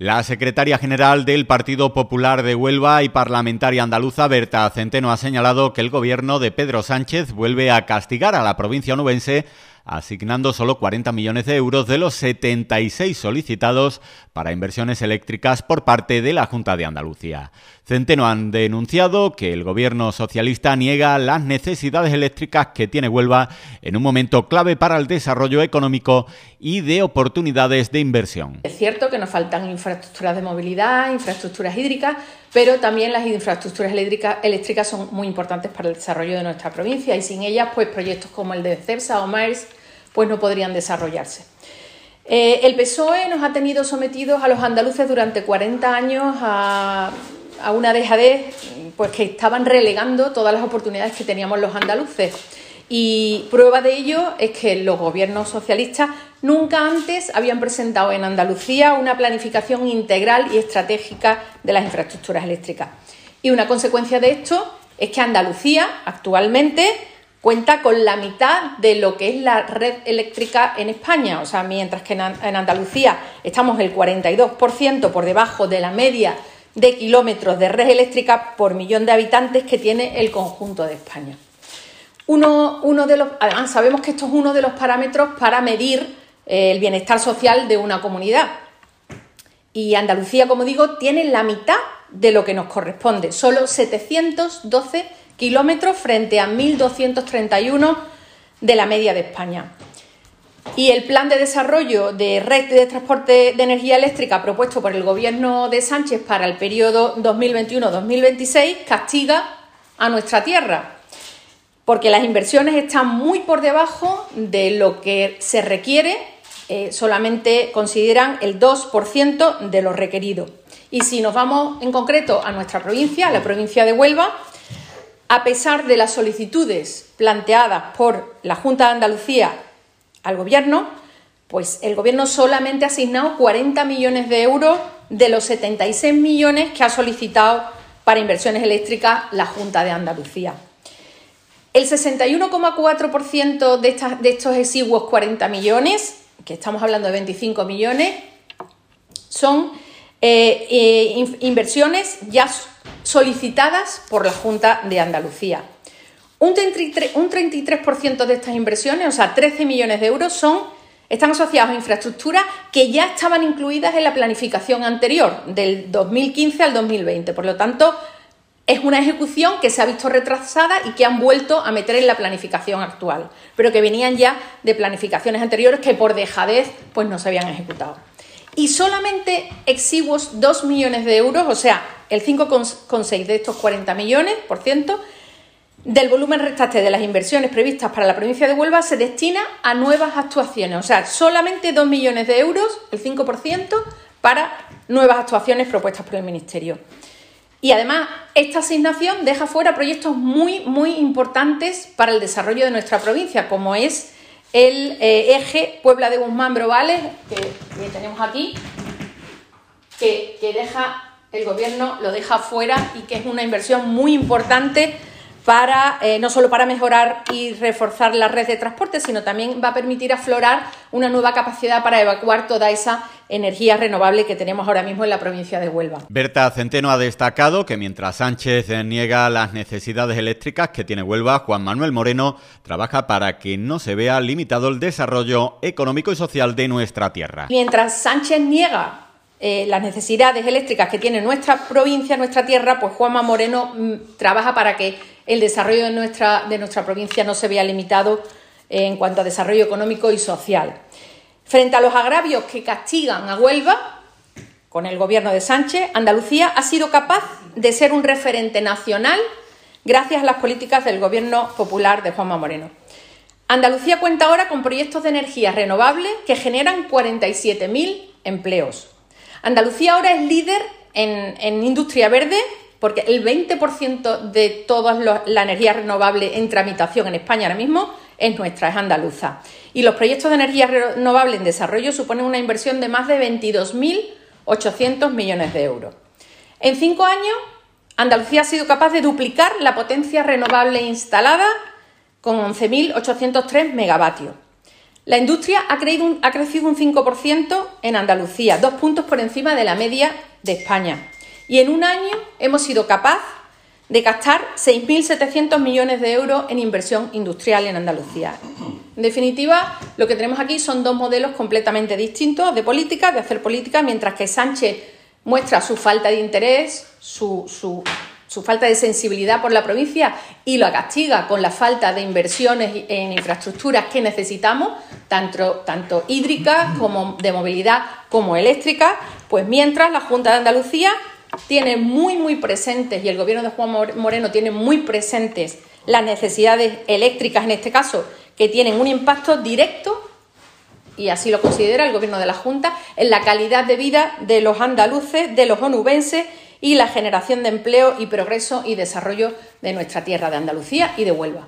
La secretaria general del Partido Popular de Huelva y parlamentaria andaluza Berta Centeno ha señalado que el gobierno de Pedro Sánchez vuelve a castigar a la provincia onubense asignando solo 40 millones de euros de los 76 solicitados para inversiones eléctricas por parte de la Junta de Andalucía. Centeno han denunciado que el gobierno socialista niega las necesidades eléctricas que tiene Huelva en un momento clave para el desarrollo económico y de oportunidades de inversión. Es cierto que nos faltan infraestructuras de movilidad, infraestructuras hídricas, pero también las infraestructuras eléctricas son muy importantes para el desarrollo de nuestra provincia y sin ellas, pues proyectos como el de CEPSA o MAERS pues no podrían desarrollarse. Eh, el PSOE nos ha tenido sometidos a los andaluces durante 40 años a, una dejadez pues, que estaban relegando todas las oportunidades que teníamos los andaluces. Y prueba de ello es que los gobiernos socialistas nunca antes habían presentado en Andalucía una planificación integral y estratégica de las infraestructuras eléctricas. Y una consecuencia de esto es que Andalucía actualmente cuenta con la mitad de lo que es la red eléctrica en España. O sea, mientras que en Andalucía estamos el 42% por debajo de la media de kilómetros de red eléctrica por millón de habitantes que tiene el conjunto de España. Uno, de los, además, sabemos que esto es uno de los parámetros para medir eh, el bienestar social de una comunidad. Y Andalucía, como digo, tiene la mitad de lo que nos corresponde, solo 712 kilómetros frente a 1.231 de la media de España. Y el plan de desarrollo de red de transporte de energía eléctrica propuesto por el Gobierno de Sánchez para el periodo 2021-2026 castiga a nuestra tierra, porque las inversiones están muy por debajo de lo que se requiere, eh, solamente consideran el 2% de lo requerido. Y si nos vamos en concreto a nuestra provincia, a la provincia de Huelva, a pesar de las solicitudes planteadas por la Junta de Andalucía al Gobierno, pues el Gobierno solamente ha asignado 40 millones de euros de los 76 millones que ha solicitado para inversiones eléctricas la Junta de Andalucía. El 61,4% de, de estos exiguos 40 millones, que estamos hablando de 25 millones, son eh, eh, inversiones ya solicitadas por la Junta de Andalucía. Un 33%, de estas inversiones, o sea, 13 millones de euros, son, están asociados a infraestructuras que ya estaban incluidas en la planificación anterior, del 2015 al 2020. Por lo tanto, es una ejecución que se ha visto retrasada y que han vuelto a meter en la planificación actual, pero que venían ya de planificaciones anteriores que por dejadez pues no se habían ejecutado y solamente exiguos 2 millones de euros, o sea, el 5,6 de estos 40 millones por ciento, del volumen restante de las inversiones previstas para la provincia de Huelva se destina a nuevas actuaciones, o sea, solamente 2 millones de euros, el 5%, para nuevas actuaciones propuestas por el Ministerio. Y además, esta asignación deja fuera proyectos muy, muy importantes para el desarrollo de nuestra provincia, como es el eh, eje Puebla de Guzmán Brovales, que, tenemos aquí, que, deja el gobierno lo deja fuera y que es una inversión muy importante para eh, no solo para mejorar y reforzar la red de transporte, sino también va a permitir aflorar una nueva capacidad para evacuar toda esa energía renovable que tenemos ahora mismo en la provincia de Huelva. Berta Centeno ha destacado que mientras Sánchez niega las necesidades eléctricas que tiene Huelva, Juan Manuel Moreno trabaja para que no se vea limitado el desarrollo económico y social de nuestra tierra. Mientras Sánchez niega eh, las necesidades eléctricas que tiene nuestra provincia, nuestra tierra, pues Juanma Moreno mm, trabaja para que el desarrollo de nuestra, de nuestra provincia no se vea limitado en cuanto a desarrollo económico y social. Frente a los agravios que castigan a Huelva, con el gobierno de Sánchez, Andalucía ha sido capaz de ser un referente nacional gracias a las políticas del gobierno popular de Juanma Moreno. Andalucía cuenta ahora con proyectos de energía renovable que generan 47.000 empleos. Andalucía ahora es líder en, en industria verde porque el 20% de toda la energía renovable en tramitación en España ahora mismo es nuestra, es andaluza. Y los proyectos de energía renovable en desarrollo suponen una inversión de más de 22.800 millones de euros. En cinco años, Andalucía ha sido capaz de duplicar la potencia renovable instalada con 11.803 megavatios. La industria ha, ha crecido un 5% en Andalucía, dos puntos por encima de la media de España. Y en un año hemos sido capaces de gastar 6.700 millones de euros en inversión industrial en Andalucía. En definitiva, lo que tenemos aquí son dos modelos completamente distintos de política, de hacer política, mientras que Sánchez muestra su falta de interés, su, su, falta de sensibilidad por la provincia y lo castiga con la falta de inversiones en infraestructuras que necesitamos, tanto, tanto hídricas como de movilidad como eléctricas, pues mientras la Junta de Andalucía tiene muy, muy presentes, y el gobierno de Juan Moreno tiene muy presentes las necesidades eléctricas, en este caso, que tienen un impacto directo, y así lo considera el gobierno de la Junta, en la calidad de vida de los andaluces, de los onubenses y la generación de empleo y progreso y desarrollo de nuestra tierra de Andalucía y de Huelva.